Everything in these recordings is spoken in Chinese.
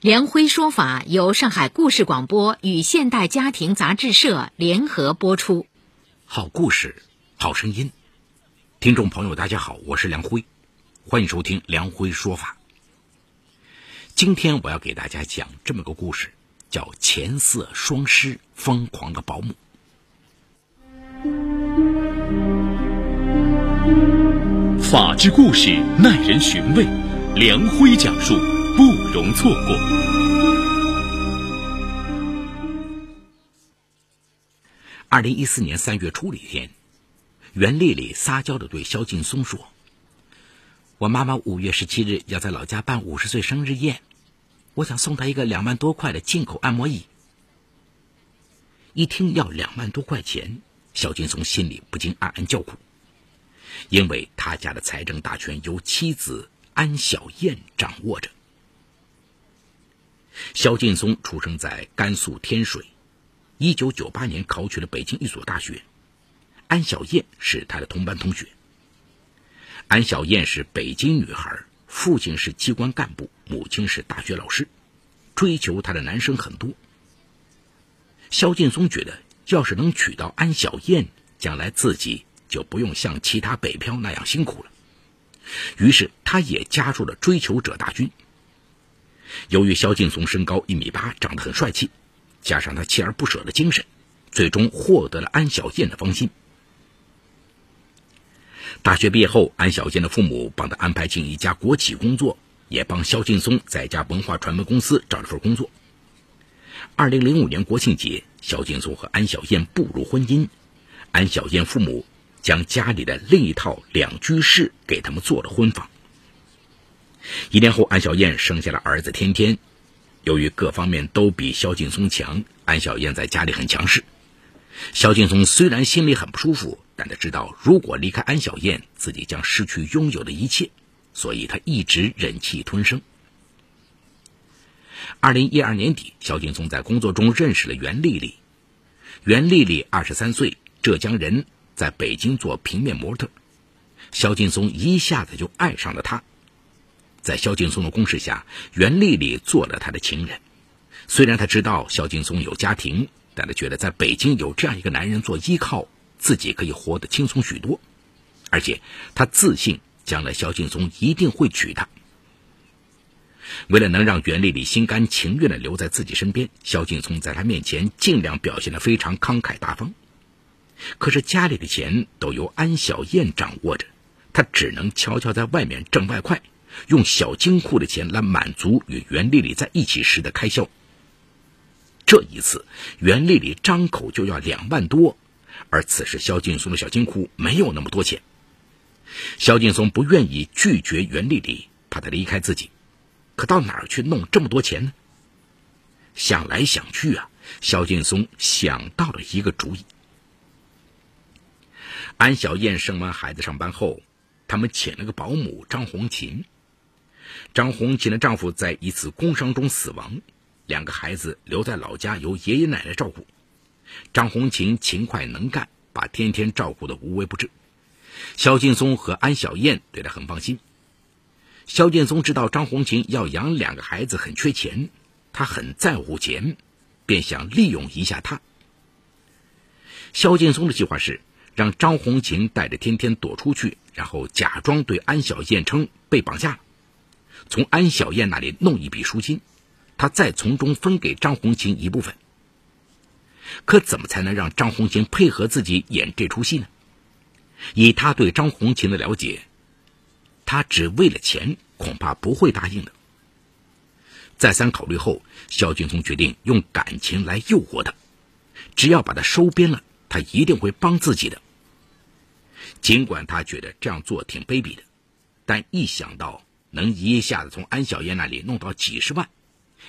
梁辉说法由上海故事广播与现代家庭杂志社联合播出。好故事，好声音。听众朋友，大家好，我是梁辉，欢迎收听梁辉说法。今天我要给大家讲这么个故事，叫《钱色双失：疯狂的保姆》。法治故事耐人寻味，梁辉讲述。不容错过。二零一四年三月初的一天，袁丽丽撒娇的对萧劲松说：“我妈妈五月十七日要在老家办五十岁生日宴，我想送她一个两万多块的进口按摩椅。”一听要两万多块钱，萧劲松心里不禁暗暗叫苦，因为他家的财政大权由妻子安小燕掌握着。萧劲松出生在甘肃天水，一九九八年考取了北京一所大学。安小燕是他的同班同学。安小燕是北京女孩，父亲是机关干部，母亲是大学老师，追求她的男生很多。萧劲松觉得，要是能娶到安小燕，将来自己就不用像其他北漂那样辛苦了。于是，他也加入了追求者大军。由于萧劲松身高一米八，长得很帅气，加上他锲而不舍的精神，最终获得了安小燕的芳心。大学毕业后，安小燕的父母帮他安排进一家国企工作，也帮萧劲松在一家文化传媒公司找了份工作。二零零五年国庆节，萧劲松和安小燕步入婚姻，安小燕父母将家里的另一套两居室给他们做了婚房。一年后，安小燕生下了儿子天天。由于各方面都比萧劲松强，安小燕在家里很强势。萧劲松虽然心里很不舒服，但他知道如果离开安小燕，自己将失去拥有的一切，所以他一直忍气吞声。二零一二年底，萧劲松在工作中认识了袁丽丽。袁丽丽二十三岁，浙江人，在北京做平面模特。萧劲松一下子就爱上了她。在萧劲松的攻势下，袁丽丽做了他的情人。虽然他知道萧劲松有家庭，但他觉得在北京有这样一个男人做依靠，自己可以活得轻松许多。而且他自信，将来萧劲松一定会娶她。为了能让袁丽丽心甘情愿地留在自己身边，萧劲松在她面前尽量表现得非常慷慨大方。可是家里的钱都由安小燕掌握着，他只能悄悄在外面挣外快。用小金库的钱来满足与袁丽丽在一起时的开销。这一次，袁丽丽张口就要两万多，而此时萧劲松的小金库没有那么多钱。萧劲松不愿意拒绝袁丽丽，怕她离开自己，可到哪儿去弄这么多钱呢？想来想去啊，萧劲松想到了一个主意。安小燕生完孩子上班后，他们请了个保姆张红琴。张红琴的丈夫在一次工伤中死亡，两个孩子留在老家由爷爷奶奶照顾。张红琴勤快能干，把天天照顾的无微不至。肖劲松和安小燕对她很放心。肖劲松知道张红琴要养两个孩子很缺钱，他很在乎钱，便想利用一下她。肖劲松的计划是让张红琴带着天天躲出去，然后假装对安小燕称被绑架。从安小燕那里弄一笔赎金，他再从中分给张红琴一部分。可怎么才能让张红琴配合自己演这出戏呢？以他对张红琴的了解，他只为了钱，恐怕不会答应的。再三考虑后，肖劲松决定用感情来诱惑他，只要把他收编了，他一定会帮自己的。尽管他觉得这样做挺卑鄙的，但一想到……能一下子从安小燕那里弄到几十万，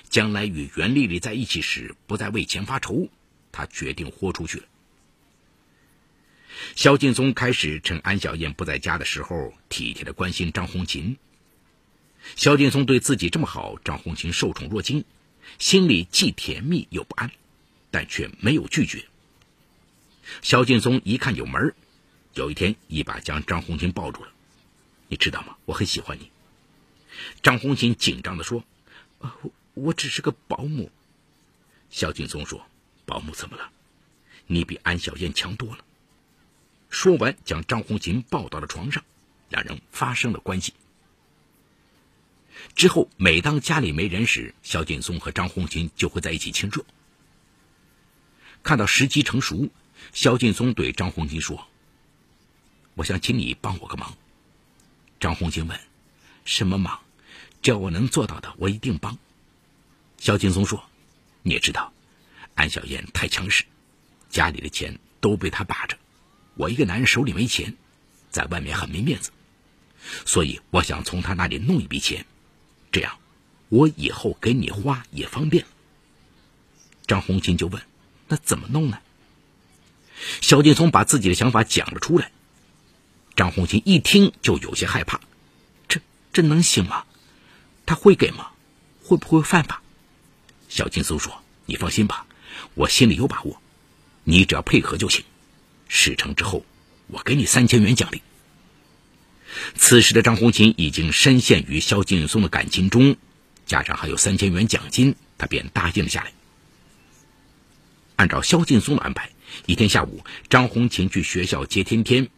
将来与袁丽丽在一起时不再为钱发愁，他决定豁出去了。萧劲松开始趁安小燕不在家的时候，体贴的关心张红琴。萧劲松对自己这么好，张红琴受宠若惊，心里既甜蜜又不安，但却没有拒绝。萧劲松一看有门有一天一把将张红琴抱住了。你知道吗？我很喜欢你。张红琴紧张的说：“我我只是个保姆。”萧劲松说：“保姆怎么了？你比安小燕强多了。”说完，将张红琴抱到了床上，两人发生了关系。之后，每当家里没人时，萧劲松和张红琴就会在一起亲热。看到时机成熟，萧劲松对张红琴说：“我想请你帮我个忙。”张红琴问：“什么忙？只要我能做到的，我一定帮。”肖劲松说：“你也知道，安小燕太强势，家里的钱都被她把着。我一个男人手里没钱，在外面很没面子，所以我想从她那里弄一笔钱。”这样，我以后给你花也方便。张红琴就问：“那怎么弄呢？”肖劲松把自己的想法讲了出来。张红琴一听就有些害怕：“这这能行吗？他会给吗？会不会犯法？”萧劲松说：“你放心吧，我心里有把握，你只要配合就行。事成之后，我给你三千元奖励。”此时的张红琴已经深陷于萧劲松的感情中，加上还有三千元奖金，他便答应了下来。按照萧劲松的安排，一天下午，张红琴去学校接天天，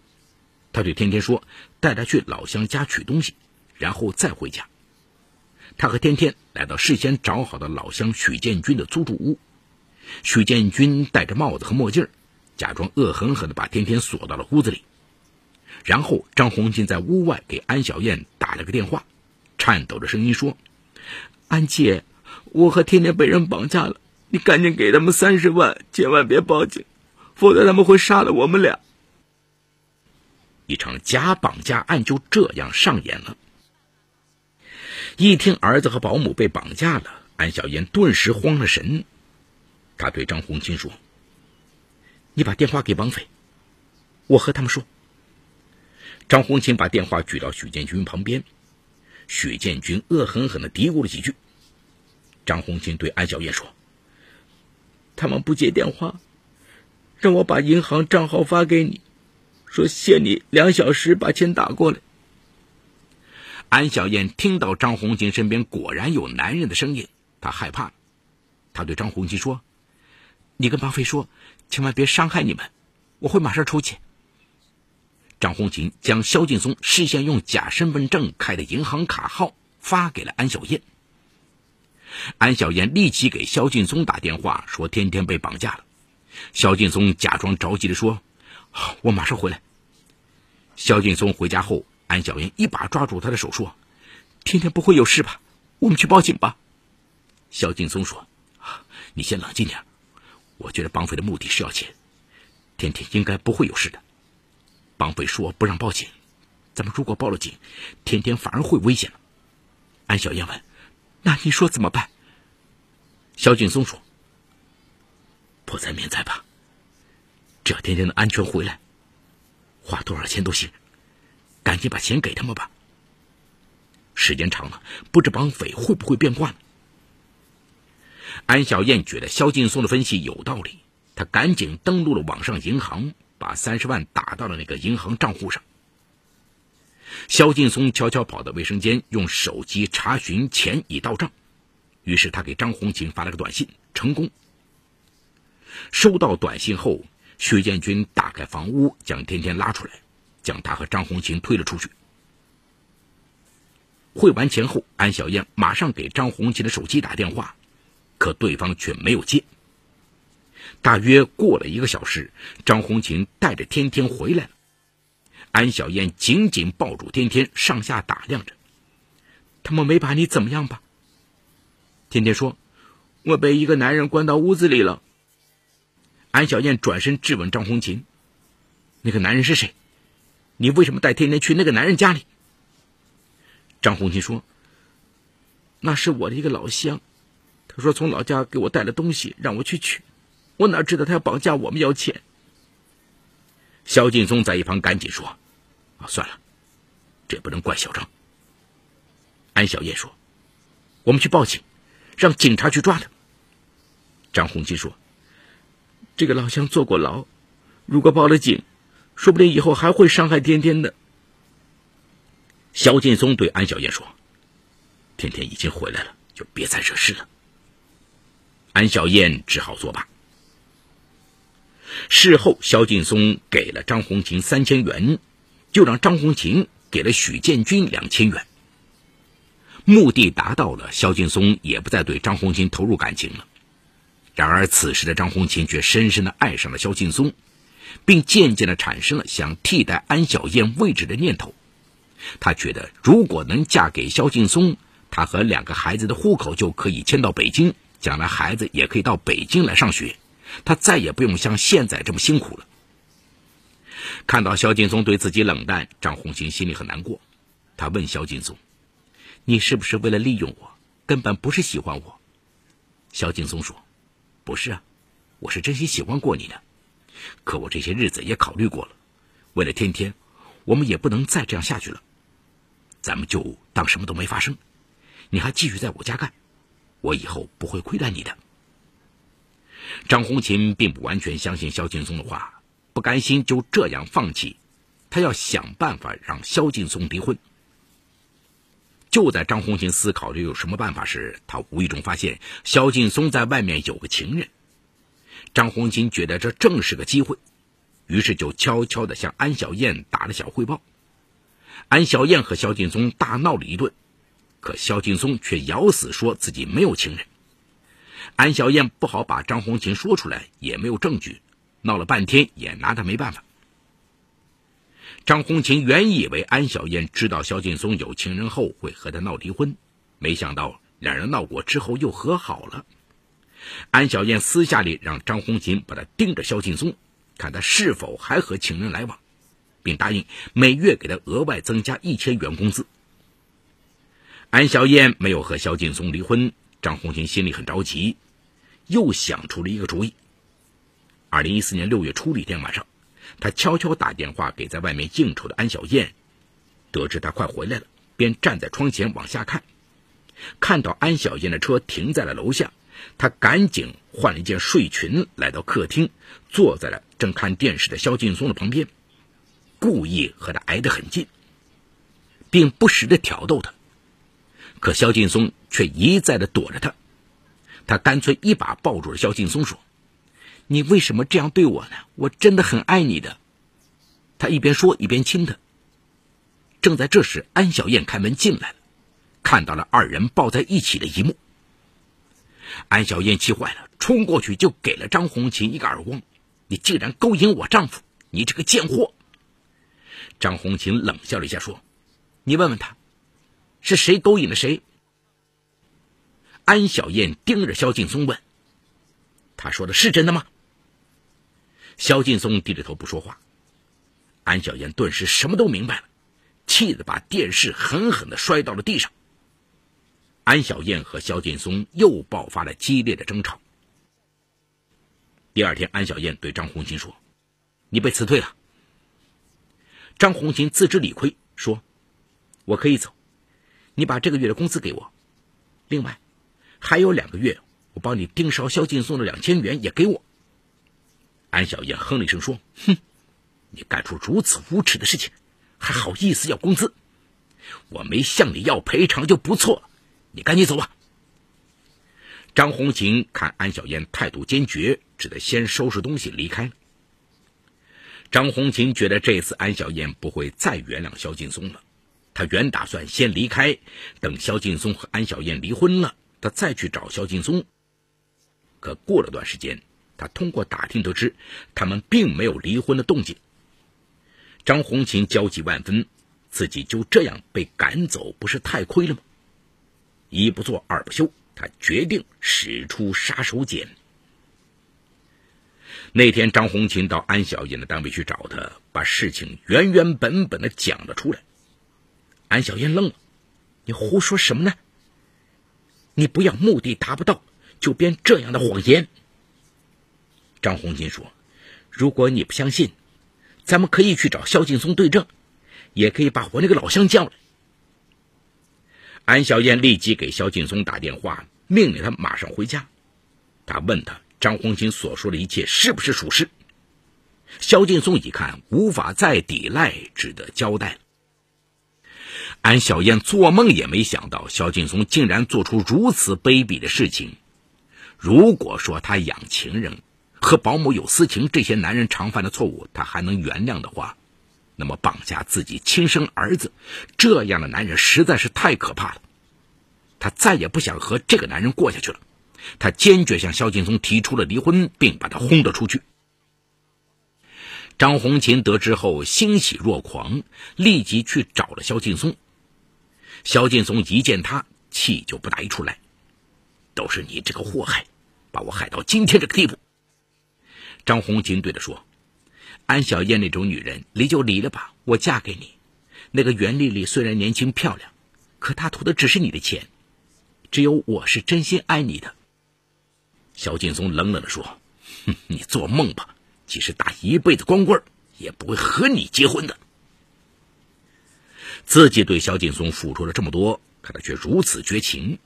他对天天说：“带他去老乡家取东西，然后再回家。”他和天天来到事先找好的老乡许建军的租住屋，许建军戴着帽子和墨镜，假装恶狠狠地把天天锁到了屋子里。然后张红琴在屋外给安小燕打了个电话，颤抖着声音说：“安姐，我和天天被人绑架了，你赶紧给他们三十万，千万别报警，否则他们会杀了我们俩。”一场假绑架案就这样上演了。一听儿子和保姆被绑架了，安小燕顿时慌了神，她对张红琴说：“你把电话给绑匪，我和他们说。”张红琴把电话举到许建军旁边，许建军恶狠狠地嘀咕了几句。张红琴对安小燕说：“他们不接电话，让我把银行账号发给你，说限你两小时把钱打过来。”安小燕听到张红琴身边果然有男人的声音，她害怕，她对张红琴说：“你跟王飞说，千万别伤害你们，我会马上出去。”张红琴将肖劲松事先用假身份证开的银行卡号发给了安小燕。安小燕立即给肖劲松打电话，说天天被绑架了。肖劲松假装着急的说：“我马上回来。”肖劲松回家后，安小燕一把抓住他的手说：“天天不会有事吧？我们去报警吧。”萧劲松说：“你先冷静点，我觉得绑匪的目的是要钱，天天应该不会有事的。”绑匪说不让报警，咱们如果报了警，天天反而会危险了。安小燕问：“那你说怎么办？”萧劲松说：“迫在面在吧，只要天天能安全回来，花多少钱都行，赶紧把钱给他们吧。时间长了，不知绑匪会不会变卦？”安小燕觉得萧劲松的分析有道理，她赶紧登录了网上银行。把三十万打到了那个银行账户上。萧劲松悄悄跑到卫生间，用手机查询钱已到账。于是他给张红琴发了个短信，成功。收到短信后，薛建军打开房屋，将天天拉出来，将他和张红琴推了出去。汇完钱后，安小燕马上给张红琴的手机打电话，可对方却没有接。大约过了一个小时，张红琴带着天天回来了。安小燕紧紧抱住天天，上下打量着。他们没把你怎么样吧？天天说：“我被一个男人关到屋子里了。”安小燕转身质问张红琴：“那个男人是谁？你为什么带天天去那个男人家里？”张红琴说：“那是我的一个老乡，他说从老家给我带了东西，让我去取。”我哪知道他要绑架我们要钱？萧劲松在一旁赶紧说：“啊，算了，这不能怪小张。”安小燕说：“我们去报警，让警察去抓他。”张红琴说：“这个老乡坐过牢，如果报了警，说不定以后还会伤害天天的。”萧劲松对安小燕说：“天天已经回来了，就别再惹事了。”安小燕只好作罢。事后，萧劲松给了张红琴三千元，就让张红琴给了许建军两千元。目的达到了，萧劲松也不再对张红琴投入感情了。然而，此时的张红琴却深深的爱上了萧劲松，并渐渐的产生了想替代安小燕位置的念头。她觉得，如果能嫁给萧劲松，她和两个孩子的户口就可以迁到北京，将来孩子也可以到北京来上学。她再也不用像现在这么辛苦了。看到萧劲松对自己冷淡，张红星心里很难过。他问萧劲松：“你是不是为了利用我？根本不是喜欢我？”萧劲松说：“不是啊，我是真心喜欢过你的。可我这些日子也考虑过了，为了天天，我们也不能再这样下去了。咱们就当什么都没发生，你还继续在我家干，我以后不会亏待你的。”张红琴并不完全相信萧劲松的话，不甘心就这样放弃，她要想办法让萧劲松离婚。就在张红琴思考着有什么办法时，她无意中发现萧劲松在外面有个情人。张红琴觉得这正是个机会，于是就悄悄地向安小燕打了小汇报。安小燕和萧劲松大闹了一顿，可萧劲松却咬死说自己没有情人。安小燕不好把张红琴说出来，也没有证据，闹了半天也拿他没办法。张红琴原以为安小燕知道萧劲松有情人后会和他闹离婚，没想到两人闹过之后又和好了。安小燕私下里让张红琴把他盯着萧劲松，看他是否还和情人来往，并答应每月给他额外增加一千元工资。安小燕没有和萧劲松离婚。张红琴心里很着急，又想出了一个主意。二零一四年六月初的一天晚上，他悄悄打电话给在外面应酬的安小燕，得知他快回来了，便站在窗前往下看。看到安小燕的车停在了楼下，他赶紧换了一件睡裙，来到客厅，坐在了正看电视的萧劲松的旁边，故意和他挨得很近，并不时的挑逗他。可萧劲松却一再的躲着他，他干脆一把抱住了萧劲松，说：“你为什么这样对我呢？我真的很爱你的。”他一边说一边亲他。正在这时，安小燕开门进来了，看到了二人抱在一起的一幕。安小燕气坏了，冲过去就给了张红琴一个耳光：“你竟然勾引我丈夫，你这个贱货！”张红琴冷笑了一下，说：“你问问他。”是谁勾引了谁？安小燕盯着萧劲松问：“他说的是真的吗？”萧劲松低着头不说话。安小燕顿时什么都明白了，气得把电视狠狠的摔到了地上。安小燕和萧劲松又爆发了激烈的争吵。第二天，安小燕对张红琴说：“你被辞退了。”张红琴自知理亏，说：“我可以走。”你把这个月的工资给我，另外还有两个月，我帮你盯梢萧劲松的两千元也给我。安小燕哼了一声说：“哼，你干出如此无耻的事情，还好意思要工资？我没向你要赔偿就不错了，你赶紧走吧。”张红琴看安小燕态度坚决，只得先收拾东西离开了。张红琴觉得这次安小燕不会再原谅萧劲松了。他原打算先离开，等萧劲松和安小燕离婚了，他再去找萧劲松。可过了段时间，他通过打听得知，他们并没有离婚的动静。张红琴焦急万分，自己就这样被赶走，不是太亏了吗？一不做二不休，他决定使出杀手锏。那天，张红琴到安小燕的单位去找他，把事情原原本本的讲了出来。安小燕愣了：“你胡说什么呢？你不要目的达不到就编这样的谎言。”张红琴说：“如果你不相信，咱们可以去找萧劲松对证，也可以把我那个老乡叫来。安小燕立即给萧劲松打电话，命令他马上回家。他问他张红琴所说的一切是不是属实。萧劲松一看无法再抵赖，只得交代。安小燕做梦也没想到，萧劲松竟然做出如此卑鄙的事情。如果说他养情人和保姆有私情，这些男人常犯的错误，他还能原谅的话，那么绑架自己亲生儿子，这样的男人实在是太可怕了。他再也不想和这个男人过下去了。他坚决向萧劲松提出了离婚，并把他轰了出去。张红琴得知后欣喜若狂，立即去找了萧劲松。萧劲松一见他，气就不打一处来，都是你这个祸害，把我害到今天这个地步。张红琴对他说：“安小燕那种女人，离就离了吧，我嫁给你。那个袁丽丽虽然年轻漂亮，可她图的只是你的钱，只有我是真心爱你的。”萧劲松冷冷地说：“哼，你做梦吧！即使打一辈子光棍，也不会和你结婚的。”自己对萧劲松付出了这么多，可他却如此绝情。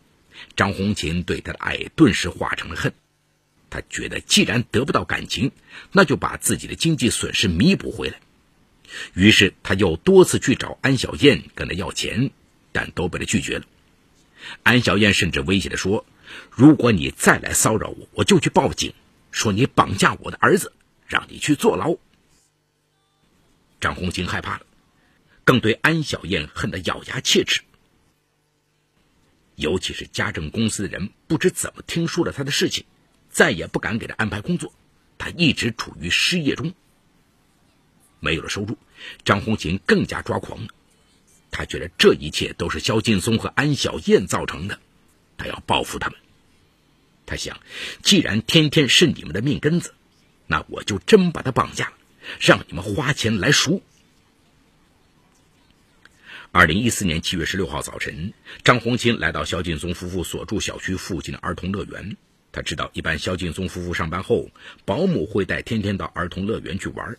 张红琴对他的爱顿时化成了恨。他觉得既然得不到感情，那就把自己的经济损失弥补回来。于是他又多次去找安小燕跟他要钱，但都被他拒绝了。安小燕甚至威胁的说：“如果你再来骚扰我，我就去报警，说你绑架我的儿子，让你去坐牢。”张红星害怕了。更对安小燕恨得咬牙切齿，尤其是家政公司的人不知怎么听说了他的事情，再也不敢给他安排工作，他一直处于失业中。没有了收入，张红琴更加抓狂了。他觉得这一切都是肖劲松和安小燕造成的，他要报复他们。他想，既然天天是你们的命根子，那我就真把他绑架了，让你们花钱来赎。二零一四年七月十六号早晨，张红琴来到肖劲松夫妇所住小区附近的儿童乐园。他知道，一般萧劲松夫妇上班后，保姆会带天天到儿童乐园去玩。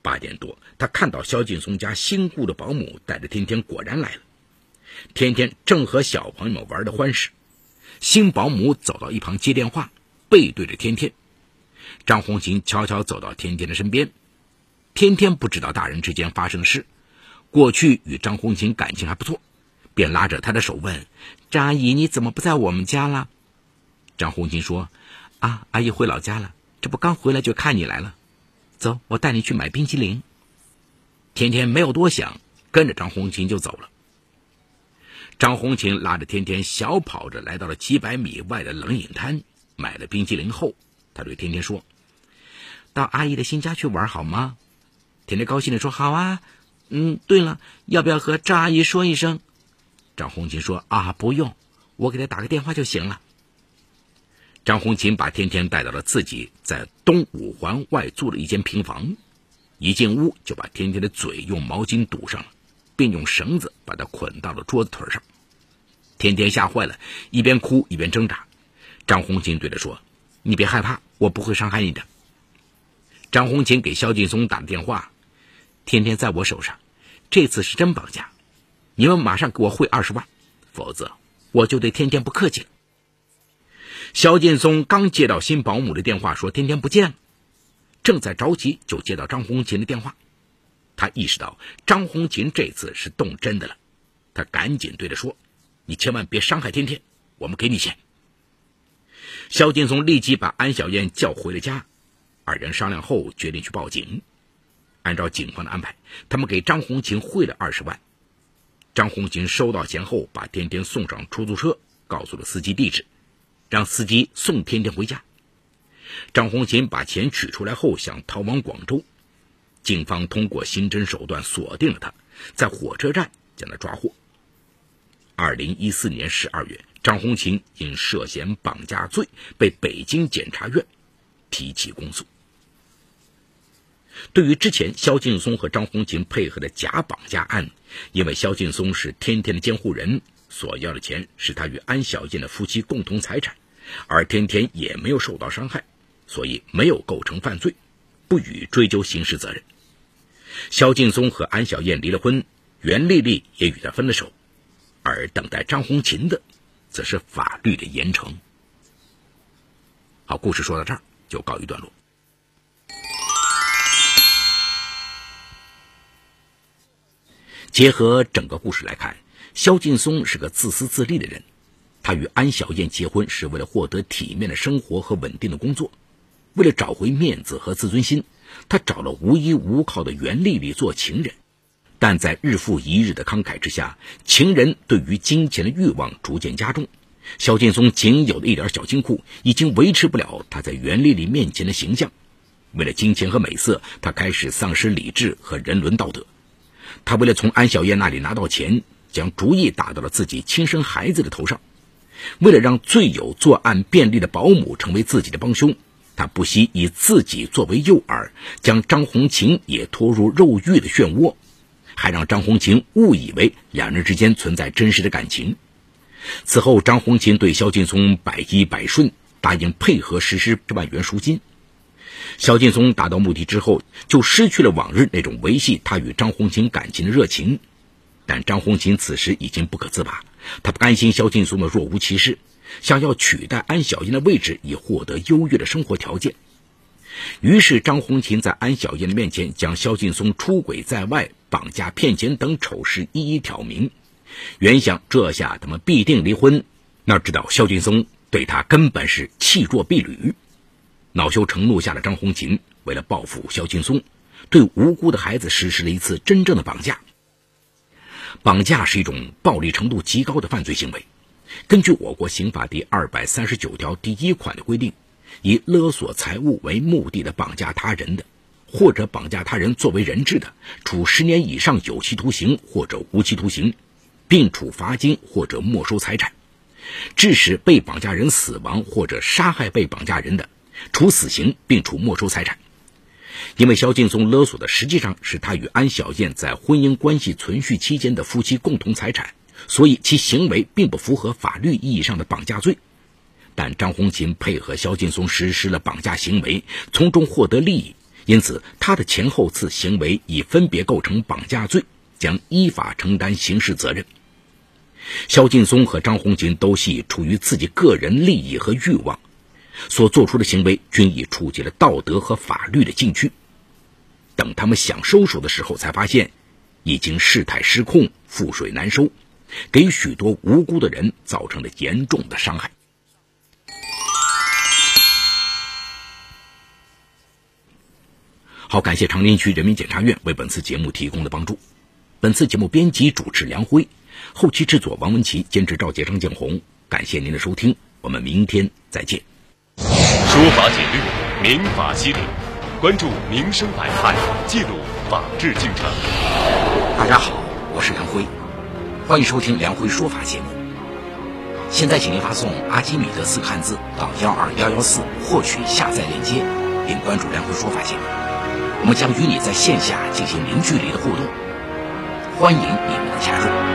八点多，他看到萧劲松家新雇的保姆带着天天果然来了。天天正和小朋友们玩的欢实，新保姆走到一旁接电话，背对着天天。张红琴悄悄走到天天的身边，天天不知道大人之间发生的事。过去与张红琴感情还不错，便拉着她的手问：“张阿姨，你怎么不在我们家了？”张红琴说：“啊，阿姨回老家了，这不刚回来就看你来了。走，我带你去买冰淇淋。”天天没有多想，跟着张红琴就走了。张红琴拉着天天小跑着来到了几百米外的冷饮摊，买了冰淇淋后，他对天天说：“到阿姨的新家去玩好吗？”天天高兴地说：“好啊。”嗯，对了，要不要和张阿姨说一声？张红琴说：“啊，不用，我给她打个电话就行了。”张红琴把天天带到了自己在东五环外租的一间平房，一进屋就把天天的嘴用毛巾堵上了，并用绳子把他捆到了桌子腿上。天天吓坏了，一边哭一边挣扎。张红琴对他说：“你别害怕，我不会伤害你的。”张红琴给萧劲松打了电话。天天在我手上，这次是真绑架，你们马上给我汇二十万，否则我就对天天不客气了。肖劲松刚接到新保姆的电话，说天天不见了，正在着急，就接到张红琴的电话。他意识到张红琴这次是动真的了，他赶紧对他说：“你千万别伤害天天，我们给你钱。”肖劲松立即把安小燕叫回了家，二人商量后决定去报警。按照警方的安排，他们给张红琴汇了二十万。张红琴收到钱后，把天天送上出租车，告诉了司机地址，让司机送天天回家。张红琴把钱取出来后，想逃往广州。警方通过刑侦手段锁定了他，在火车站将他抓获。二零一四年十二月，张红琴因涉嫌绑架罪被北京检察院提起公诉。对于之前萧劲松和张红琴配合的假绑架案，因为萧劲松是天天的监护人，所要的钱是他与安小燕的夫妻共同财产，而天天也没有受到伤害，所以没有构成犯罪。不予追究刑事责任。萧劲松和安小燕离了婚，袁丽丽也与他分了手，而等待张红琴的，则是法律的严惩。好，故事说到这儿就告一段落。结合整个故事来看，萧劲松是个自私自利的人。他与安小燕结婚是为了获得体面的生活和稳定的工作，为了找回面子和自尊心，他找了无依无靠的袁丽丽做情人。但在日复一日的慷慨之下，情人对于金钱的欲望逐渐加重。肖劲松仅有的一点小金库已经维持不了他在袁丽丽面前的形象。为了金钱和美色，他开始丧失理智和人伦道德。他为了从安小燕那里拿到钱，将主意打到了自己亲生孩子的头上。为了让最有作案便利的保姆成为自己的帮凶，他不惜以自己作为诱饵，将张红琴也拖入肉欲的漩涡，还让张红琴误以为两人之间存在真实的感情。此后，张红琴对萧劲松百依百顺，答应配合实施万元赎金。萧劲松达到目的之后，就失去了往日那种维系他与张红琴感情的热情。但张红琴此时已经不可自拔，她不甘心萧劲松的若无其事，想要取代安小燕的位置，以获得优越的生活条件。于是，张红琴在安小燕的面前将萧劲松出轨在外、绑架骗钱等丑事一一挑明。原想这下他们必定离婚，哪知道萧劲松对他根本是弃若敝履。恼羞成怒下的张红琴，为了报复萧劲松，对无辜的孩子实施了一次真正的绑架。绑架是一种暴力程度极高的犯罪行为。根据我国刑法第二百三十九条第一款的规定，以勒索财物为目的的绑架他人的，或者绑架他人作为人质的，处十年以上有期徒刑或者无期徒刑，并处罚金或者没收财产；致使被绑架人死亡或者杀害被绑架人的，处死刑并处没收财产。因为肖劲松勒索的实际上是他与安小燕在婚姻关系存续期间的夫妻共同财产，所以其行为并不符合法律意义上的绑架罪。但张红琴配合肖劲松实施了绑架行为，从中获得利益，因此他的前后次行为已分别构成绑架罪，将依法承担刑事责任。肖劲松和张红琴都系出于自己个人利益和欲望。所做出的行为均已触及了道德和法律的禁区。等他们想收手的时候，才发现已经事态失控，覆水难收，给许多无辜的人造成了严重的伤害。好，感谢长宁区人民检察院为本次节目提供的帮助。本次节目编辑主持梁辉，后期制作王文琪，监制赵杰、张建红。感谢您的收听，我们明天再见。说法简略，民法犀利，关注民生百态，记录法治进程。大家好，我是梁辉，欢迎收听梁辉说法节目。现在，请您发送“阿基米德”四个汉字到幺二幺幺四，获取下载链接，并关注梁辉说法节目。我们将与你在线下进行零距离的互动，欢迎你们的加入。